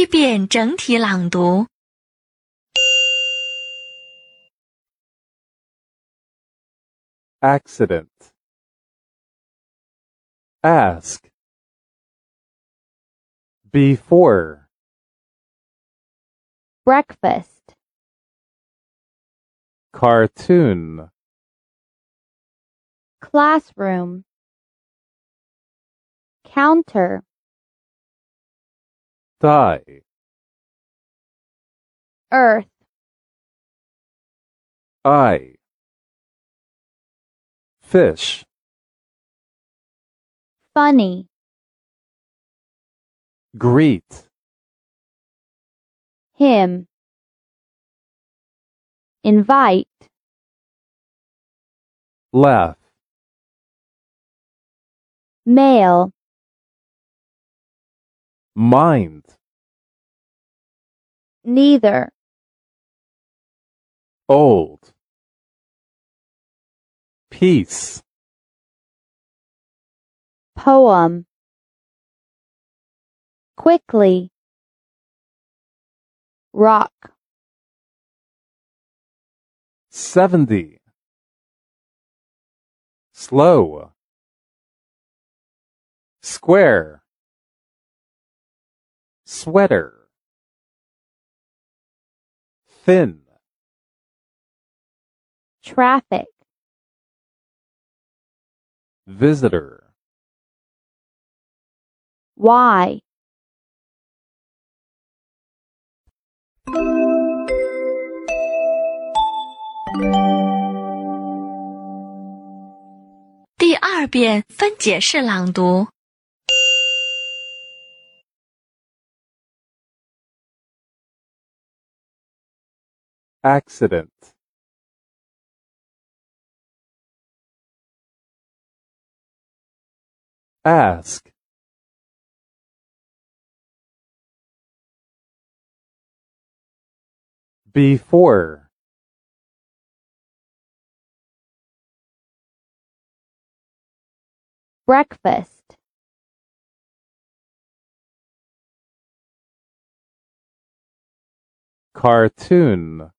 一遍整体朗读。 accident. Ask. Before. breakfast, Cartoon. classroom, counter, Die. earth, Eye. Fish. funny, Greet. him, invite, Laugh. mail, Mind. neither, Old. Peace. poem, quickly, rock, 70. Slow. Square Sweater. Thin. traffic, Visitor. why, 第二遍分解式朗读。 Accident. Ask. Before. breakfast, Cartoon.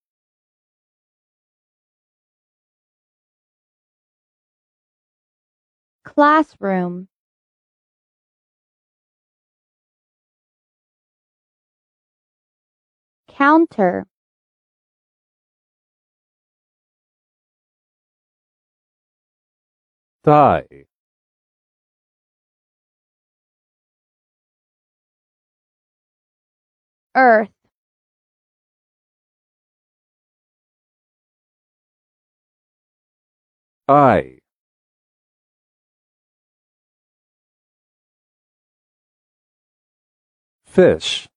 Classroom, counter, Die. earth, Eye. Fish.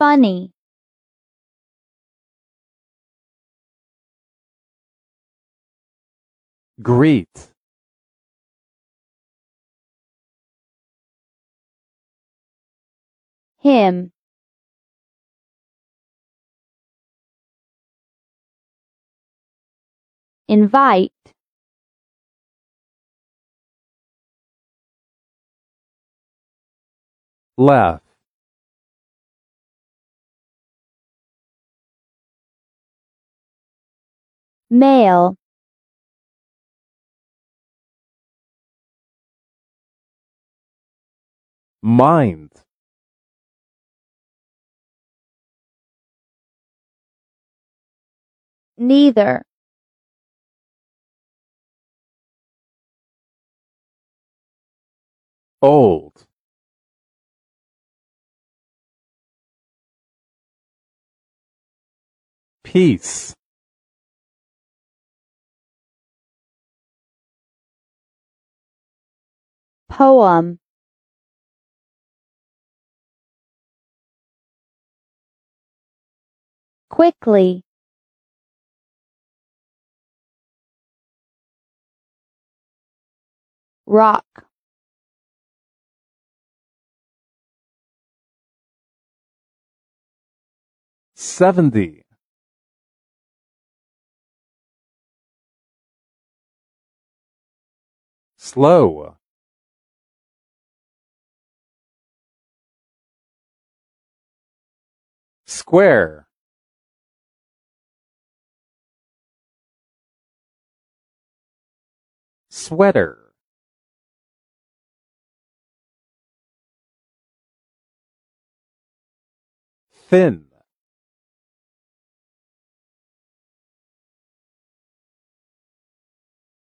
funny, Greet. him, invite, Laugh. mail Mind. neither, Old. Peace. poem, quickly, rock, Seventy. slow. Square. Sweater. Thin.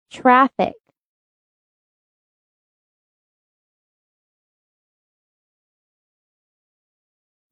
Traffic.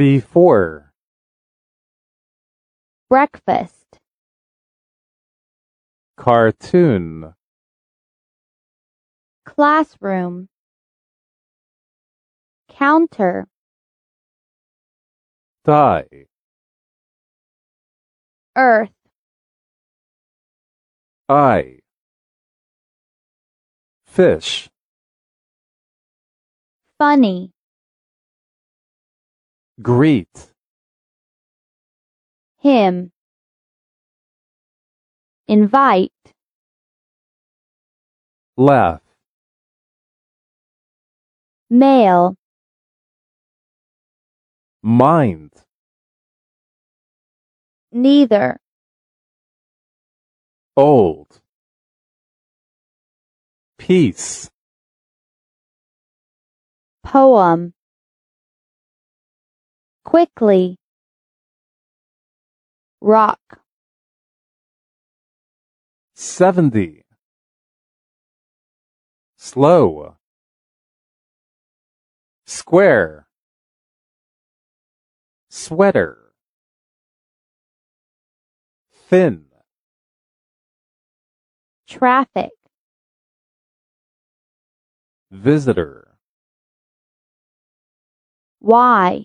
before, breakfast, cartoon, classroom, counter, die, earth, eye, fish, funny, greet, him, invite, laugh, mail, mind, neither, old, peace, poem, quickly, rock, 70, slow, square, sweater, thin, traffic, visitor, why,